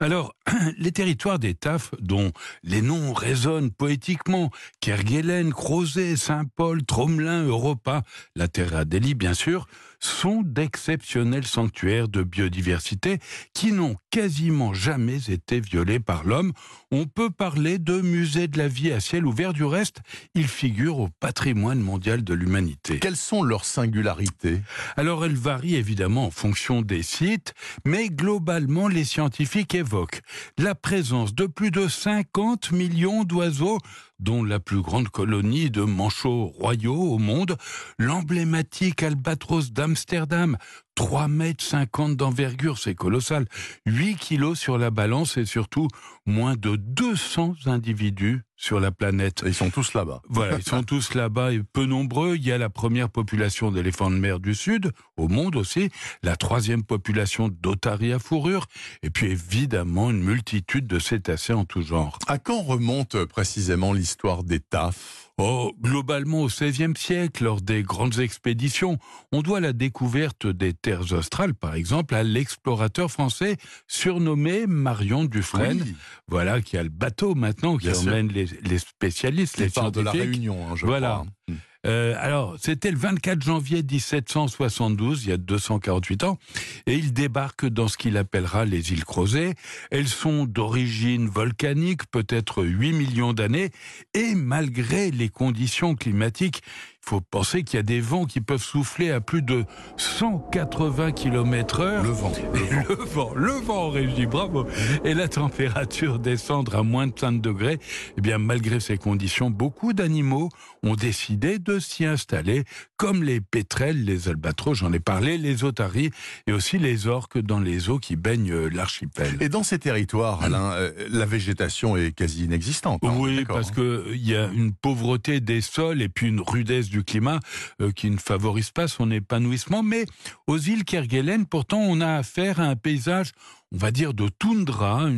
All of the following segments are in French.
Alors, les territoires des TAF, dont les noms résonnent poétiquement, Kerguelen, Crozet, Saint-Paul, Tromelin, Europa, la Terra Deli bien sûr, sont d'exceptionnels sanctuaires de biodiversité qui n'ont quasiment jamais été violés par l'homme. On peut parler de musées de la vie à ciel ouvert, du reste, ils figurent au patrimoine mondial de l'humanité. Quelles sont leurs singularités? Alors elles varient évidemment en fonction des sites, mais globalement les scientifiques évoquent la présence de plus de 50 millions d'oiseaux dont la plus grande colonie de manchots royaux au monde, l'emblématique albatros d'Amsterdam, 3 mètres 50 d'envergure, c'est colossal, 8 kilos sur la balance et surtout moins de 200 individus sur la planète. Ils sont tous là-bas. Voilà, ils sont tous là-bas et peu nombreux. Il y a la première population d'éléphants de mer du Sud, au monde aussi, la troisième population d'otaries à fourrure, et puis évidemment une multitude de cétacés en tout genre. À quand remonte précisément l'histoire des TAF Oh, globalement au XVIe siècle, lors des grandes expéditions, on doit la découverte des terres australes, par exemple, à l'explorateur français surnommé Marion Dufresne. Oui. Voilà, qui a le bateau maintenant, qui Bien emmène les, les spécialistes, les part de la. Réunion, hein, je Voilà. crois. Euh, alors, c'était le 24 janvier 1772, il y a 248 ans, et il débarque dans ce qu'il appellera les îles Crozet. Elles sont d'origine volcanique, peut-être 8 millions d'années, et malgré les conditions climatiques, faut penser qu'il y a des vents qui peuvent souffler à plus de 180 km heure. Le vent. le vent. Le vent, le vent en régie, bravo. Et la température descendre à moins de 5 degrés. Eh bien, malgré ces conditions, beaucoup d'animaux ont décidé de s'y installer, comme les pétrels, les albatros, j'en ai parlé, les otaries et aussi les orques dans les eaux qui baignent euh, l'archipel. Et dans ces territoires, Alain, euh, la végétation est quasi inexistante. hein, Oui, parce hein. que euh, y a une pauvreté des sols et puis une rudesse du climat euh, qui ne favorise pas son épanouissement. Mais aux îles Kerguelen, pourtant, on a affaire à un paysage, on va dire, de toundra,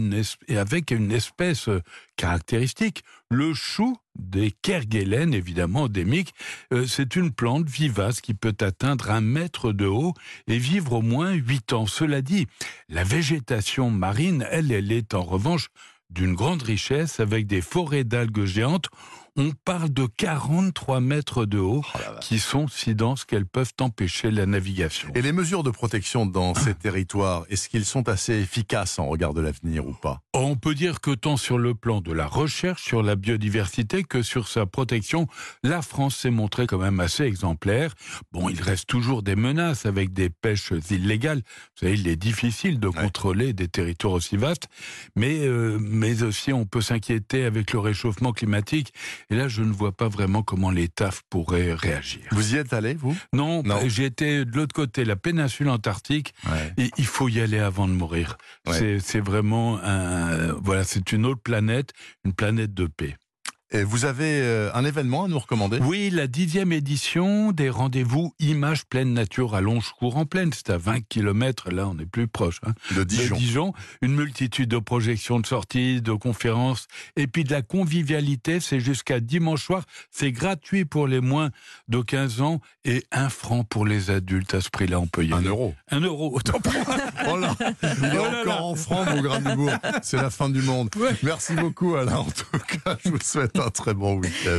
et avec une espèce euh, caractéristique, le chou des Kerguelen, évidemment endémique. Euh, C'est une plante vivace qui peut atteindre un mètre de haut et vivre au moins huit ans. Cela dit, la végétation marine, elle, elle est en revanche d'une grande richesse avec des forêts d'algues géantes. On parle de 43 mètres de haut Oh qui sont si denses qu'elles peuvent empêcher la navigation. Et les mesures de protection dans ces territoires, est-ce qu'ils sont assez efficaces en regard de l'avenir ou pas? On peut dire que tant sur le plan de la recherche sur la biodiversité que sur sa protection, la France s'est montrée quand même assez exemplaire. Bon, il reste toujours des menaces avec des pêches illégales. Vous savez, il est difficile de contrôler des territoires aussi vastes, mais, euh, mais aussi on peut s'inquiéter avec le réchauffement climatique. Et là, je ne vois pas vraiment comment les TAF pourraient réagir. Vous y êtes allé, vous? Non, Non. j'ai été de l'autre côté, la péninsule antarctique, et il faut y aller avant de mourir. Ouais. C'est- C'est vraiment un, voilà, c'est une autre planète, une planète de paix. Et vous avez euh, un événement à nous recommander? Oui, la dixième édition des rendez-vous Images pleine nature à Longecourt en plaine. C'est à 20 km, là on est plus proche. hein, de de Dijon. Dijon. Une multitude de projections, de sorties, de conférences, et puis de la convivialité. C'est jusqu'à dimanche soir. C'est gratuit pour les moins de 15 ans et un franc pour les adultes. À ce prix-là, on peut y Un aller. euro. Un euro, autant pour moi. Oh Il est Oh encore là. en francs, mon grand. C'est la fin du monde. Ouais. Merci beaucoup, Alain. En tout cas, je vous souhaite un très bon week-end.